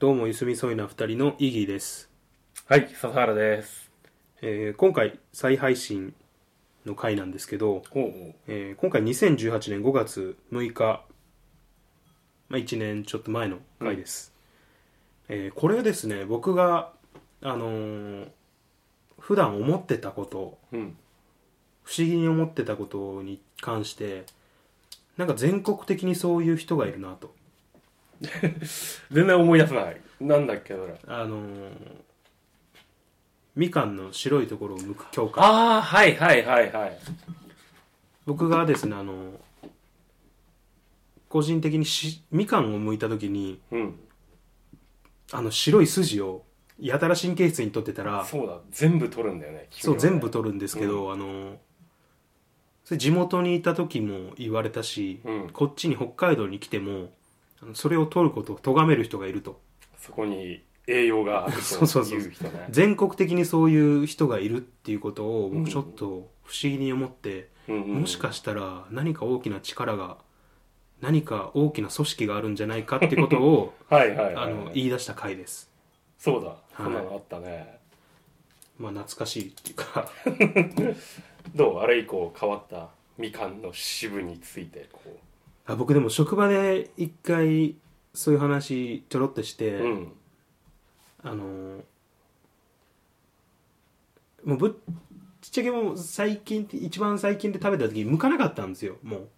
どうも、ゆすみそいな二人のイギーです。はい、笹原です。えー今回、再配信の回なんですけど、ほうほえー今回2018年5月6日、まあ、1年ちょっと前の回です。えーこれはですね、僕が、あのー普段思ってたこと、う。うん。不思議に思ってたことに関して、なんか全国的にそういう人がいるなと。全然思い出せない。なんだっけ、それ。あのーみかんの白いところを剥く教科ああ、はいはいはいはい。僕がですねあの個人的にしみかんを剥いた時にうん。あの白い筋をやたら神経質に取ってたらそうだ、全部取るんだよね。そう全部取るんですけど、あのそれ地元にいた時も言われたし、うんこっちに北海道に来てもそれを取ることを咎める人がいると。そこに栄養がある そうそうそうという。人ね。全国的にそういう人がいるっていうことをうん僕ちょっと不思議に思って、うんうんもしかしたら何か大きな力が何か大きな組織があるんじゃないかってことを はいはいはい。あの言い出した回です。そうだ、い。そんなのあったね。まあ懐かしいっていうか。どう？あれ以降変わった？みかんの支部について、こあ僕でも職場で一回そういう話ちょろっとして、う。うん。あのもうぶっちゃけもう最近って一番最近で食べた時向かなかったんですよもう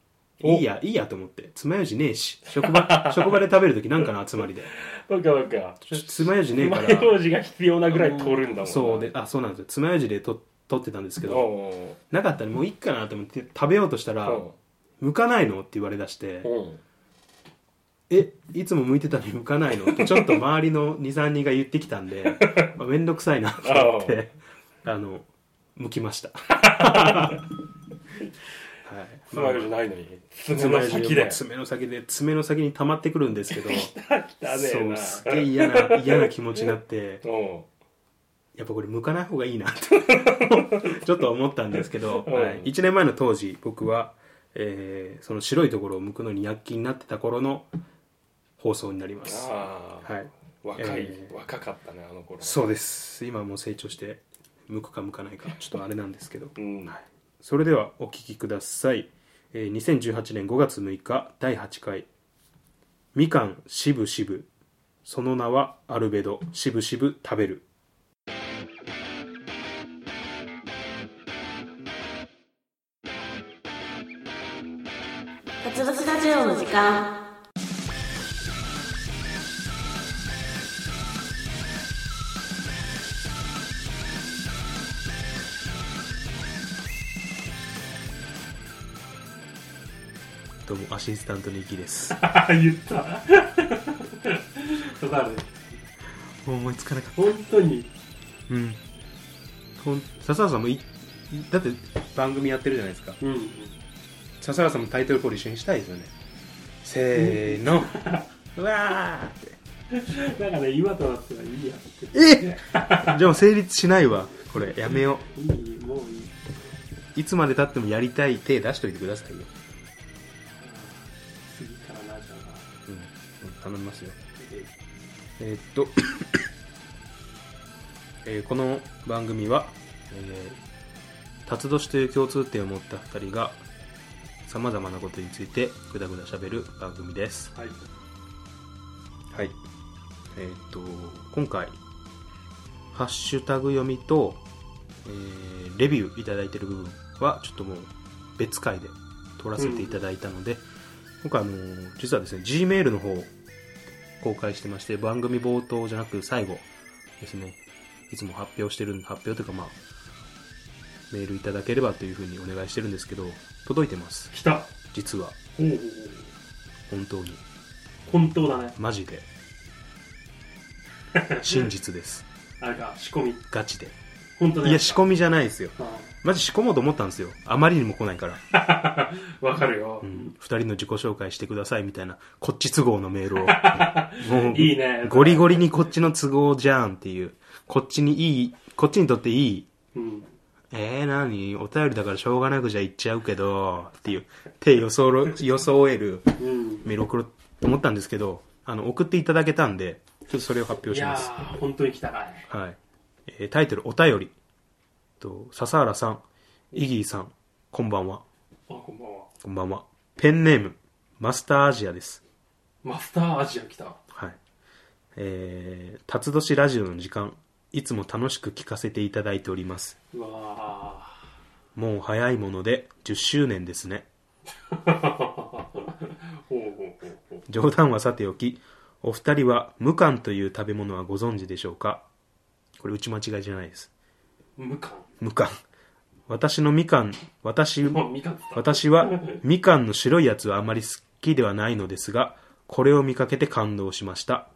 おいいやいいやと思って爪楊枝ねえし職場 職場で食べる時なんかの集まりでわかわか。ちょ爪楊枝ねえから爪楊枝が必要なぐらい取るんだもんな。そうであそうなんですよ爪楊枝でと取ってたんですけどおなかったらもういいかなと思って食べようとしたらう「向かないの?」って言われだしてん。うん。「えいつも向いてたのに向かないの?」ってちょっと周りの23人が言ってきたんで まあ面倒くさいなと思ってあの向きました はい爪楊枝ないのに。爪の先で。爪の先で爪の先に溜まってくるんですけど 汚ねそう。すげえ嫌な嫌な気持ちになってうん。やっぱこれ向かない方がいいなってちょっと思ったんですけど、うんはい、1年前の当時僕は、えーその白いところを向くのに躍起になってた頃の放送になります。ああ、はい。若い、えー若かったねあの頃。そうです。今もう成長して向くか向かないかちょっとあれなんですけど。うん。はい。それではお聞きください、えー2018年5月6日第8回「みかんしぶしぶ。その名はアルベド。しぶしぶ食べる」つぶつラジオの時間。どうもアシスタントのイキです。言った。そうだねもう思いつかなかっ本当に。たうん。ほん笹原さんもいだって番組やってるじゃないですか。うん笹原さんもタイトルコール一緒にしたいですよね。せーの。うわーって。なんかね今となってはいいやってえじゃあ成立しないわこれ。やめよいいもういい。ういつまでたってもやりたい手出しといてくださいよ、次からなじゃあうん、頼みますよ。えーっと、えーこの番組は、えー、辰年という共通点を持った2人がさまざまなことについてぐだぐだしゃべる番組です。はい。はい。えーっと今回ハッシュタグ読みと、えーレビューいただいてる部分はちょっともう別回で取らせていただいたので、今回あのー実はですね G メールの方を公開してまして番組冒頭じゃなく最後ですねいつも発表してるん発表というかまあメールいただければというふうにお願いしてるんですけど届いてます。来た。実は。おお本当に。本当だね。マジで。真実です。あれか仕込み。ガチで。本当だいや仕込みじゃないですよ。あマジ仕込もうと思ったんですよ。あまりにも来ないから、あ わかるよ、うん、2人の自己紹介してくださいみたいなこっち都合のメールを。もういいね。ゴリゴリにこっちの都合じゃんっていう。こっちにいいこっちにとっていいうんえー、何？お便りだからしょうがなくじゃ言っちゃうけどっていう手装ろ 装えるうんメール送ろうと思ったんですけどあの送っていただけたんでちょっとそれを発表いやします。ー、本当に来たかい。はい。えータイトル、お便り。と、笹原さん、イギーさん、こんばんは。あ、こんばんは。こんばんは。ペンネーム、マスターアジアです。マスターアジア来た。はい。えー、辰年ラジオの時間、いつも楽しく聞かせていただいております。うわもう早いもので10周年ですね。冗談はさておき、お二人は無冠という食べ物はご存知でしょうか？これ打ち間違いじゃないです。無感。無冠。私のみかん、私。私はみかんの白いやつはあまり好きではないのですが、これを見かけて感動しました。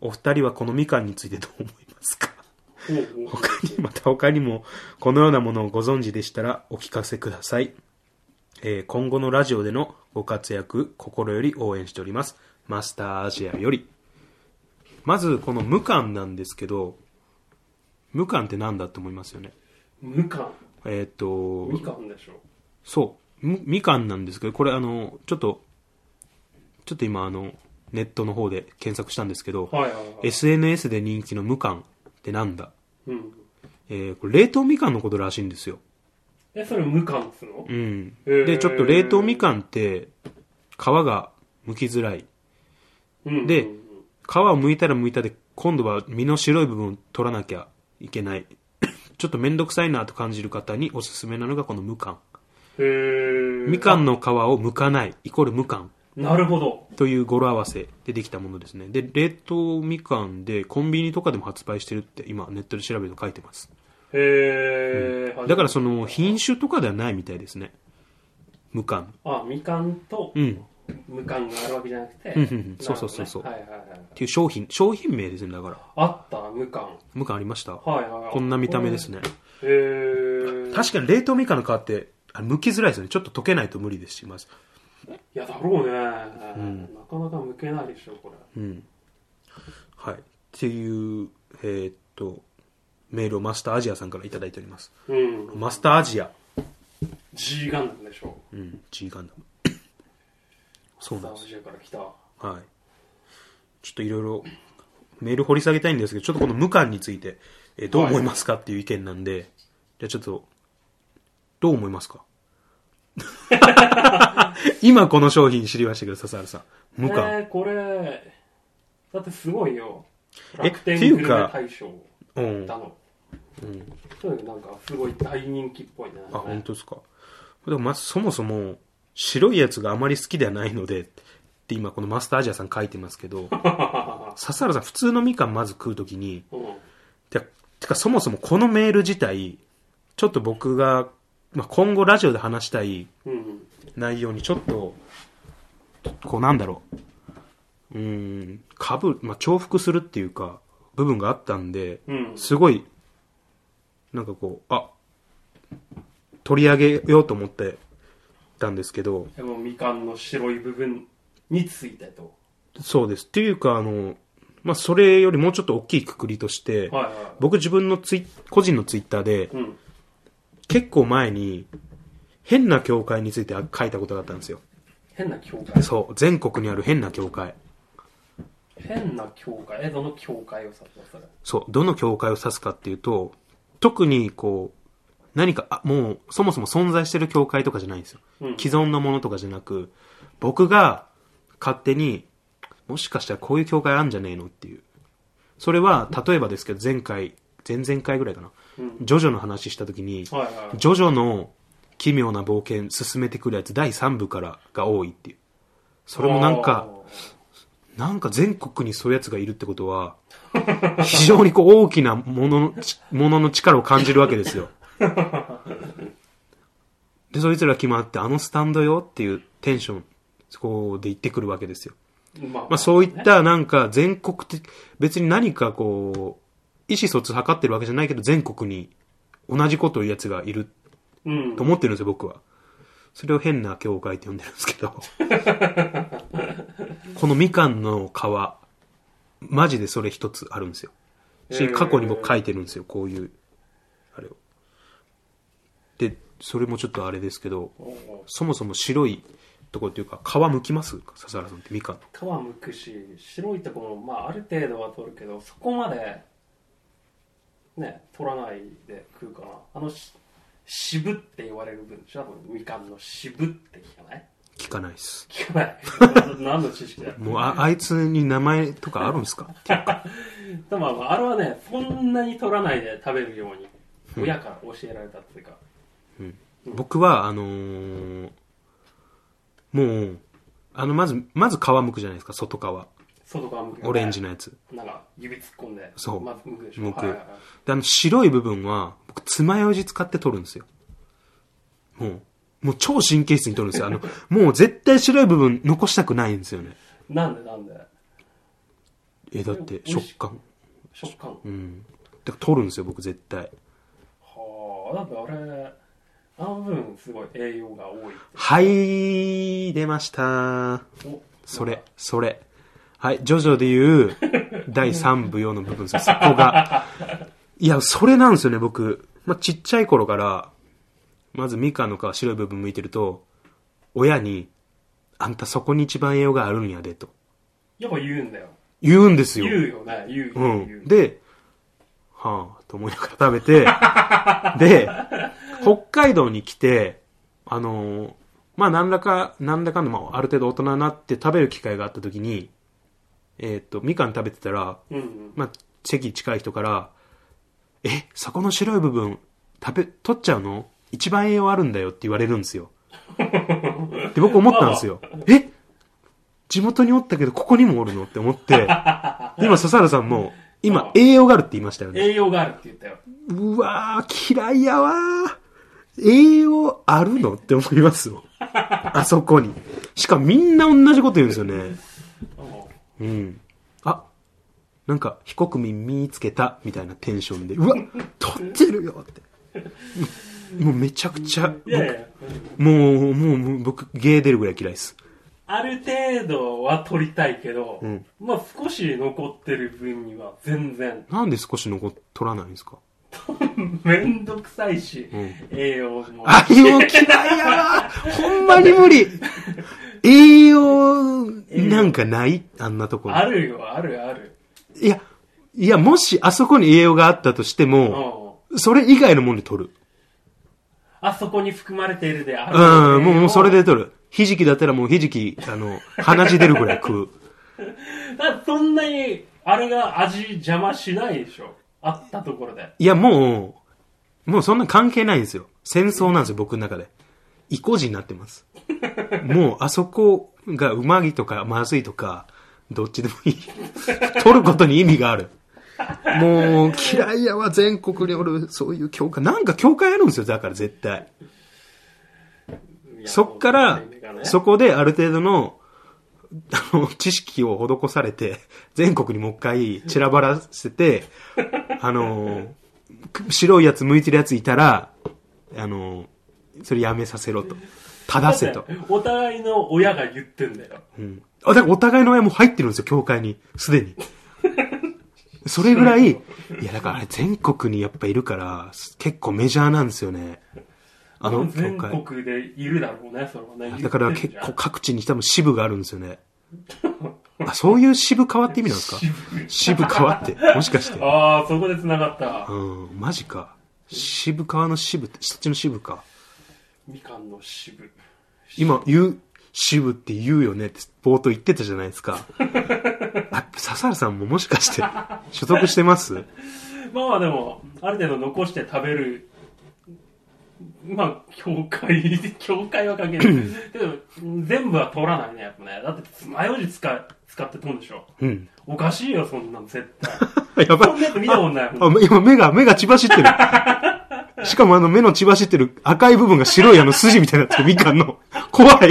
お二人はこのみかんについてどう思いますか？他に、また他にもこのようなものをご存知でしたらお聞かせください。えー今後のラジオでのご活躍、心より応援しております。マスターアジアより。まず、この無冠なんですけど、無冠って何だと思いますよね？無感。えーっ、と、みかんでしょ。そう、みみかんなんですけど、これあの、ちょっと、ちょっと今あの、ネットの方で検索したんですけど、はいはいはい。SNS で人気の無冠ってなんだうん。えーこれ冷凍みかんのことらしいんですよ。え、それ無感っつうの？うん。へーで、ちょっと冷凍みかんって、皮が剥きづらい。うん。でうん皮を剥いたら剥いたで、今度は身の白い部分を取らなきゃいけない。ちょっとめんどくさいなと感じる方におすすめなのがこの無冠。へー。みかんの皮を剥かない、イコール無冠。なるほど。という語呂合わせでできたものですね。で、冷凍みかんでコンビニとかでも発売してるって今ネットで調べると書いてます。へー。だからその品種とかではないみたいですね。無冠。あ、みかんとうん。無感があるわけじゃなくて。うんうんうんそうそうそうそうなるほどねはいはいはい。っていう商品、商品名ですね、だから。あった、無感。無冠ありました。はいはいはい。こんな見た目ですね。へー。確かに冷凍みかんの皮って、剥きづらいですよね。ちょっと溶けないと無理ですし、まず。いや、だろうね。なかなか向けないでしょ、これ。うん。はい。っていう、えーっと、メールをマスターアジアさんからいただいております。うん。マスターアジア。G ガンダムでしょ。うん、G ガンダム。そうなんです。アジアから来た。はい。ちょっといろいろメール掘り下げたいんですけど、ちょっとこの無冠について、えーどう思いますかっていう意見なんで、じゃあちょっと、どう思いますか？今この商品知りましたけど、笹原さん。無冠。えー、これ、だってすごいよ。え楽天っていうグルメか大賞うん。だの。うん。とにかくなんかすごい大人気っぽいね。あ、本当ですか。でもまずそもそも、白いやつがあまり好きではないので、って今このマスターアジアさん書いてますけど、笹原さん普通のみかんまず食うときに、うん。てか、てかそもそもこのメール自体、ちょっと僕が、まあ、今後ラジオで話したいうん。内容にちょっと、こうなんだろう。うーん、かぶ、まあ、重複するっていうか、部分があったんで、うん。すごい、なんかこう、あ、取り上げようと思ってたんですけど、でもみかんの白い部分についてと。そうです。っていうか、あの、まあ、それよりもうちょっと大きいくくりとして、はいはい。僕自分のツイ個人のツイッターで、うん。結構前に、変な教会について書いたことがあったんですよ。変な教会？そう、全国にある変な教会。変な教会？え、どの教会を指すの？それ。そう、どの教会を指すかっていうと、特にこう、何か、あ、もう、そもそも存在してる教会とかじゃないんですよ。うん既存のものとかじゃなく、僕が勝手に、もしかしたらこういう教会あんじゃねえのっていう。それは、例えばですけど、前回、前々回ぐらいかな。うん。ジョジョの話した時に、はいはい。ジョジョの奇妙な冒険進めてくるやつ第3部からが多いっていう。それもなんか、なんか全国にそういうやつがいるってことは、非常にこう大きなものの、ちものの力を感じるわけですよ。で、そいつら決まって、あのスタンドよっていうテンション、そこで言ってくるわけですよ。あーまあ、まあそういったなんか全国的、別に何かこう、意思疎通図ってるわけじゃないけど、全国に同じことを言うやつがいるうんと。思ってるんですよ、僕は。それを変な教会って呼んでるんですけど。このみかんの皮、マジでそれ一つあるんですよ。し、過去に僕書いてるんですよ、こういう、あれを。で、それもちょっとあれですけど、そもそも白いところっていうか皮むきます笹原さんってみかんの皮むくし白いところも、まあ、ある程度は取るけどそこまでね取らないで食うかな。あのし渋って言われる分でしょみかんの渋って聞かない？聞かないっす。聞かない。何の知識だ？よ もうああいつに名前とかあるんです か？でもまああれはねそんなに取らないで食べるように親から教えられたっていうか、僕はあのーもうあのまずまず皮むくじゃないですか外側外側向オレンジのやつ。なんか指突っ込んでそう。まず向くでしょ。向く。はいはいはい。であの白い部分は僕爪楊枝使って取るんですよ。もうもう超神経質に取るんですよ。あの もう絶対白い部分残したくないんですよね。なんでなんで？えだって食感。食感。うん。だから取るんですよ僕絶対。はあだってあれあの部分すごい栄養が多いはい出ました。おそれそれはいジョジョでいう第3部用の部分です。よそこが。いやそれなんですよね僕、まあ、ちっちゃい頃からまずみかんの皮白い部分剥いてると親にあんたそこに一番栄養があるんやでと。やっぱ言うんだよ。言うんですよ。言うよね。言うう、ん。で、はあ、と思いながら食べて、で、北海道に来て、あのーまあ、何らか、何らかの、まあ、ある程度大人になって食べる機会があった時に、えーっと、みかん食べてたら、うんうんまあ、席近い人から、え、そこの白い部分、食べ、取っちゃうの？一番栄養あるんだよって言われるんですよ。で、僕思ったんですよ。え？地元におったけど、ここにもおるの？って思って、で今、笹原さんも、今、栄養があるって言いましたよね。栄養があるって言ったようわー、嫌いやわー。栄養あるの？って思いますよ。あそこに。しかもみんな同じこと言うんですよね。うんうん。あ、なんか、非国民見つけた、みたいなテンションで、うわ、取ってるよって。もうめちゃくちゃ、いやいや僕もう、もう、もう僕、ゲー出るぐらい嫌いです。ある程度は取りたいけど、うんまあ少し残ってる分には全然なんで少し残っ、取らないんですか？めんどくさいし、ん。栄養も。あ、栄養嫌いやわ ほんまに無理。栄養、なんかない？あんなところ。あるよあるある。いや、いや、もしあそこに栄養があったとしてうも、ん。それ以外のもんで取る。あそこに含まれているである。うん、もう、もうそれで取る。ひじきだったらもうひじき、あの、鼻血出るぐらい食う。だそんなにあれが味邪魔しないでしょあったところでいや、もう、もうそんな関係ないんですよ。戦争なんですよ、僕の中で。意固地になってます。もう、あそこがうまいとかまずいとか、どっちでもいい。取ることに意味がある。もう、嫌いやわ、全国におる、そういう教会。なんか教会あるんですよ、だから絶対。そっからそこである程度の、あの、知識を施されて、全国にもう一回散らばらせて、あの、白いやつ向いてるやついたら、あの、それやめさせろと。正せとお互いの親が言ってんだようん。あ、だからお互いの親も入ってるんですよ、教会に。すでに。それぐらい、いや、だからあれ全国にやっぱいるから、結構メジャーなんですよね。あの教全会。国でいるだろうねそれはねだから結構各地に多分支部があるんですよね。あ、そういう支部変わって意味なんですか？支部変わって。もしかして。ああそこで繋がったうん、マジか。渋川の支部って、そっちの支部か。みかんの支部今、言う、支部って言うよねって冒頭言ってたじゃないですか。あ、笹原さんももしかして、所属してます？まあまあでもある程度残して食べるまあ教会教会は関係ないけど全部は取らないねやっぱねだって爪楊枝使使って取るんでしょうん。おかしいよそんなの絶対 やばいそん。なやつ見たことないあ、今目が、目が血走ってる。しかもあの目の血走ってる赤い部分が白いあの筋みたいになってるみかんの。怖い。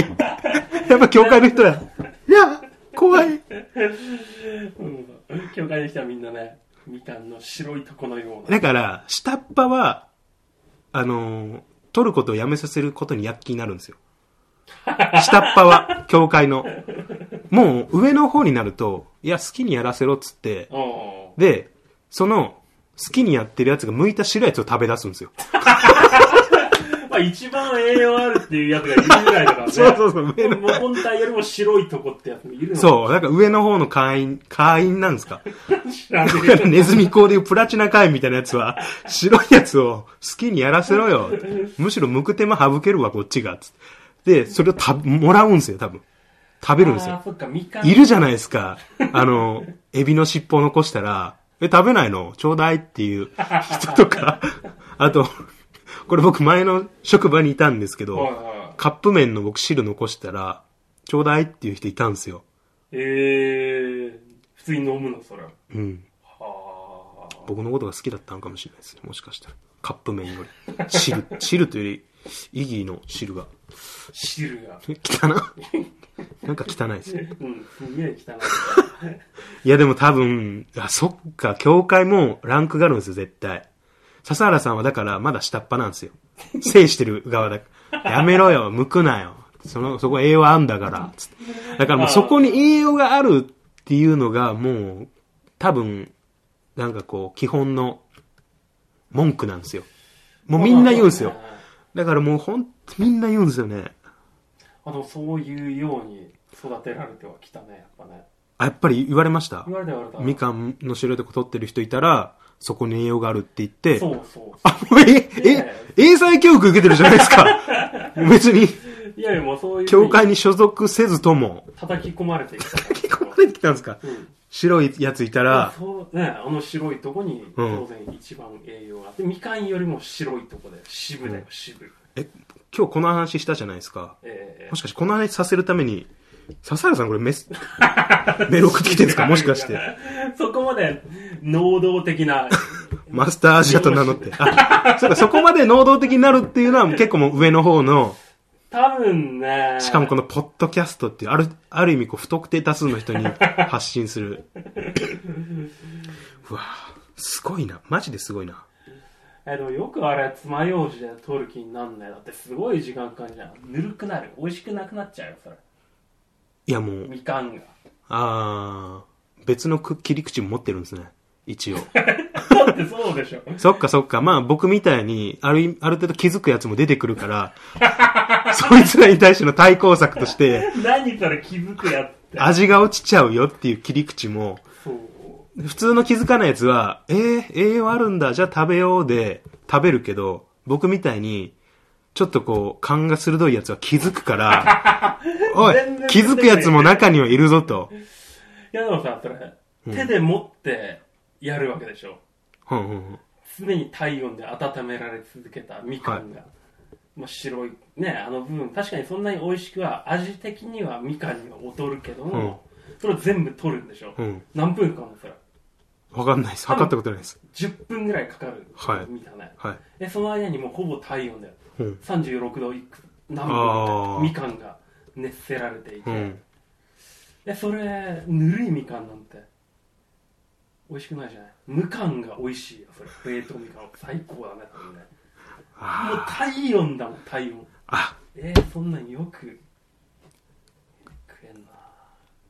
やっぱ教会の人や。いや、怖い。うん教会の人はみんなねみかんの白いとこのようなだから、下っ端は、あのー取ることをやめさせることに躍起になるんですよ。下っ端は、教会の。もう上の方になると、いや、好きにやらせろっつって、うんで、その、好きにやってるやつが剥いた白いやつを食べ出すんですよ。まあ一番栄養あるっていうやつがいるぐらいだからね。そうそうそう上のもう本体よりも白いとこってやつもいるのそう、なんか上の方の会員、会員なんですか？ネズミ講でいうプラチナ会員みたいなやつは、白いやつを好きにやらせろよ。むしろ向く手間省けるわ、こっちが。で、それをた、もらうんですよ、多分。食べるんですよ。いるじゃないですか。あの、エビの尻尾を残したら、え、食べないの？ちょうだいっていう人とか、あと、これ僕前の職場にいたんですけど、はいはいカップ麺の僕汁残したら、ちょうだいっていう人いたんですよ。えー、普通に飲むの、それは。うん。はあ。僕のことが好きだったのかもしれないですね。もしかしたら。カップ麺より。汁、汁というより、イギーの汁が。汁が。汚な なんか汚いですね。うん、すげえ汚い。いやでも多分、あ、そっか、教会もランクがあるんですよ、絶対。笹原さんはだからまだ下っ端なんですよ。制してる側だ。やめろよ、向くなよ。その、そこ栄養あんだから、つって。だからもうそこに栄養があるっていうのがもう、多分、なんかこう、基本の文句なんですよ。もうみんな言うんですよ。だからもうほんとみんな言うんですよね。あの、そういうように育てられてはきたね、やっぱね。あ、やっぱり言われました？みかんの白いとこ取ってる人いたら、そこに栄養があるって言って、そうそう。あ、もうえ、え、英才教育受けてるじゃないですか。別に、いやいや、もうそういう。教会に所属せずとも、叩き込まれてきた。聞こえてきたんですか？うん。白いやついたら、そうね、あの白いとこにうん当然一番栄養があって、みかんよりも白いとこで渋だよ、渋。え、今日この話したじゃないですか。えもしかしてこの話させるために、笹原さんこれメス、メール送ってきてるんですか？もしかして。ーそこまで能動的な、マスターアジアと名乗って。あ、そうか、そこまで能動的になるっていうのは結構もう上の方の、多分ね、しかもこのポッドキャストっていう、ある、ある意味こう不特定多数の人に 発信する。うわすごいな。マジですごいな。えでもよくあれ、爪楊枝で取る気になんない。だってすごい時間かかるじゃん。ぬるくなる。美味しくなくなっちゃうよ、それ。いやもう、みかんが。あー、別のく切り口も持ってるんですね。一応。だってそうでしょ。そっかそっか。まあ僕みたいに、あるある程度気づくやつも出てくるから、そいつらに対しての対抗策として、何それ気づくやつって。味が落ちちゃうよっていう切り口も。普通の気づかないやつは、えー、栄養あるんだ、じゃあ食べようで食べるけど、僕みたいに、ちょっとこう、勘が鋭いやつは気づくから、おい全然、気づくやつも中にはいるぞと。いやでもさ、それ、手で持ってやるわけでしょ。うんうんうん常に体温で温められ続けたみかんが、まあ、白いねあの部分確かにそんなに美味しくは味的にはみかんには劣るけども、それを全部取るんでしょ、うん。何分間もそれわかんないです。測ったことないです。10分ぐらいかかるはいみたいな、はい。でその間にもうほぼ体温でうん。36度いく何分あーかみかんが熱せられていて、うん。でそれぬるいみかんなんて美味しくないじゃない？無感が美味しいよそれ。冷凍みかん最高だね多分ね。もうあ体温だもん体温。あ、えー、そんなんよく食えんな。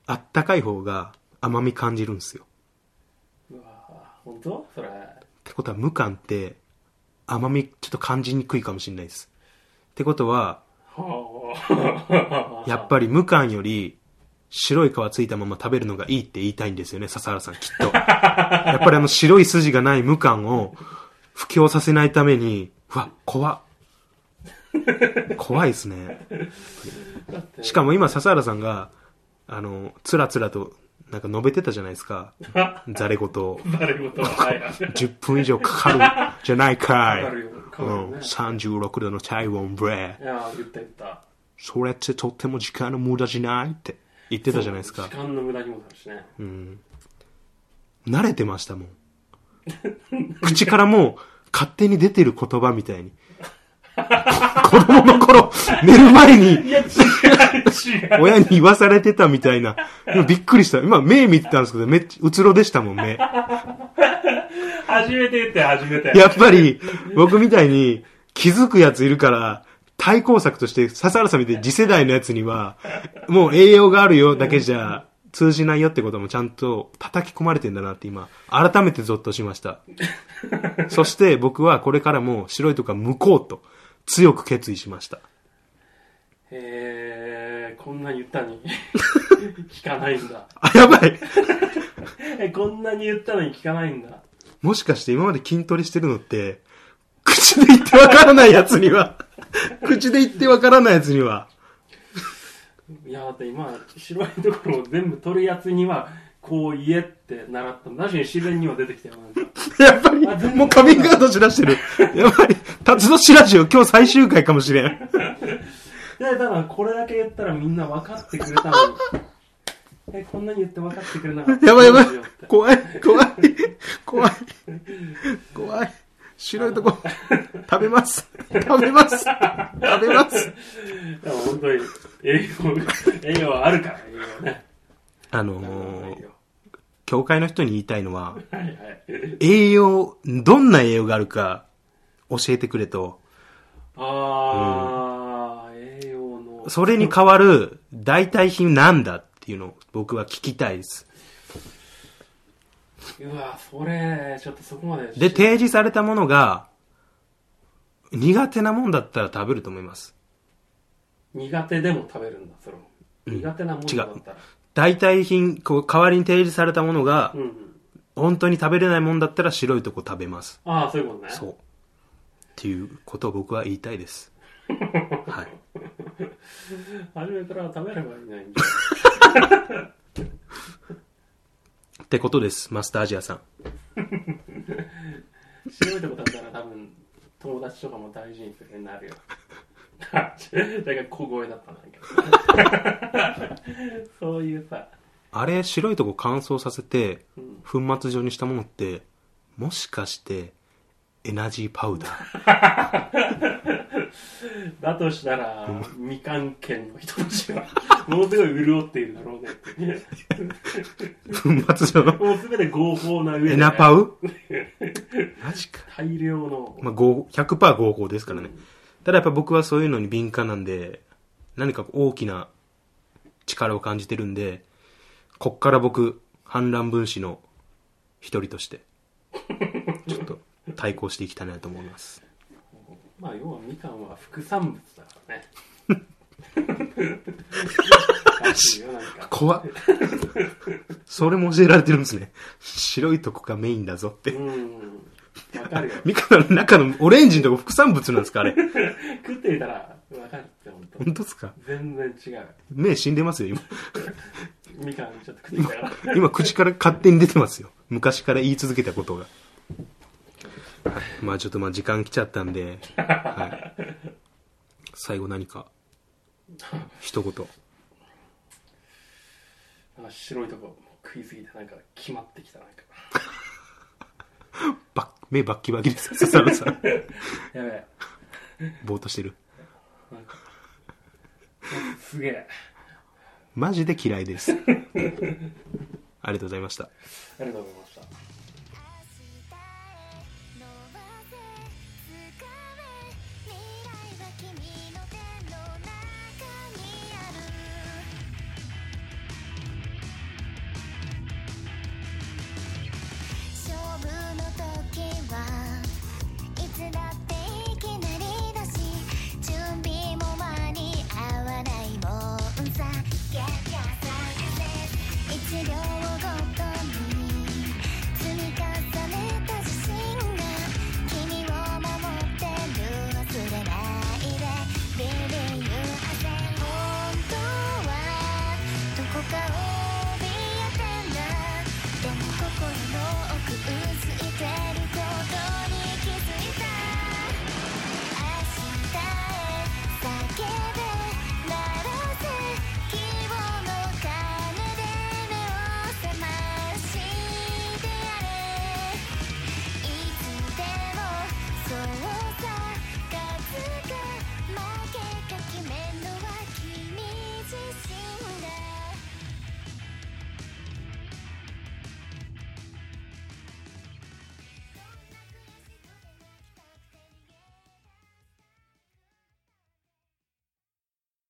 あったかい方が甘み感じるんですよ。うわ本当？それ。ってことは、無感って甘みちょっと感じにくいかもしれないです。ってことは、はあやっぱり無感より白い皮ついたまま食べるのがいいって言いたいんですよね、笹原さんきっと。やっぱりあの白い筋がない無感を布教させないために、うわ、怖っ。怖いですね。しかも今笹原さんが、あの、つらつらとなんか述べてたじゃないですか。ザレ言を。誰事ははいはい 10分以上かかる じゃないかい。かかるよかうん、かるね36度の体温ブレいや言った言ったそれってとっても時間の無駄じゃないって言ってたじゃないですか時。間の無駄にもなるしねうん。慣れてましたもん。口からもう勝手に出てる言葉みたいに。子供の頃、寝る前に親に言わされてたみたいな。今びっくりした。今目見てたんですけど、めっちゃうつろでしたもん、目。初めて言って初めてやっぱり、僕みたいに気づくやついるから、対抗策として、笹原さんみたいに次世代のやつには、もう栄養があるよだけじゃ通じないよってこともちゃんと叩き込まれてんだなって今、改めてゾッとしました。そして僕はこれからも白いとこは向こうと。強く決意しました。えー、こんなに言ったのに。聞かないんだ。あ、やばい。えこんなに言ったのに聞かないんだ。もしかして今まで筋トレしてるのって、口で言ってわからないやつには、口で言ってわからないやつには、いやだって今白いところを全部取るやつにはこう言えって習った確かに自然には出てきたよ やっぱりもうカミングアウトしだしてる。やばい、辰年ラジオ今日最終回かもしれん。でただこれだけ言ったらみんな分かってくれたのにえこんなに言って分かってくれなかったやばいやばい。怖い、怖い、怖い、怖い。白いとこ、食べます。食べます。食べます。でも本当に栄養栄養はあるから栄養ねあのー、教会の人に言いたいのは、栄養、どんな栄養があるか教えてくれと、ああ、栄養の。それに代わる代替品なんだっていうのを僕は聞きたいです。うわそれちょっとそこまでで、提示されたものが、苦手なもんだったら食べると思います。苦手でも食べるんだそれも。苦手なものだったら代替品、こう、代わりに提示されたものがう、んうん本当に食べれないもんだったら白いとこ食べます。ああそういうことねそう。っていうことを僕は言いたいです。はい。初めから食べればいいのにってことです、マスターアジアさん。白いとこ食べたら多分友達とかも大事にするようになるよだから小声だったんだけど そういうさ。あれ、白いとこ乾燥させて、うん。粉末状にしたものって、もしかして、エナジーパウダー？だとしたら、みかん県の人たちは、ものすごい潤っているだろうね。粉末状の？もうすべて合法な上で、エナパウ？マジか。大量の、まあ、合100%合法ですからね。ただやっぱ僕はそういうのに敏感なんで、何か大きな力を感じてるんで、こっから僕、反乱分子の一人として、ちょっと対抗していきたいなと思います。まあ要はみかんは副産物だからね。怖っ。それも教えられてるんですね。白いとこがメインだぞって。うん。わかるよ。みかんの中のオレンジのとこ副産物なんですかあれ。食ってみたらわかる本当。本当ですか？全然違う。目死んでますよ、今。みかんちょっと食ってみたから。今口から勝手に出てますよ。昔から言い続けたことが。まあちょっとまあ時間来ちゃったんで、はい、最後何か、一言。なんか白いとこ食いすぎてなんか決まってきたなんか。ばっ目バッキバキですよ、笹野さん。やべえ。ぼーっとしてる。なんか。すげえ。マジで嫌いです。ありがとうございました。ありがとうございました。